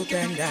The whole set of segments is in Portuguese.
kutenda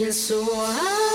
amazing. Yesu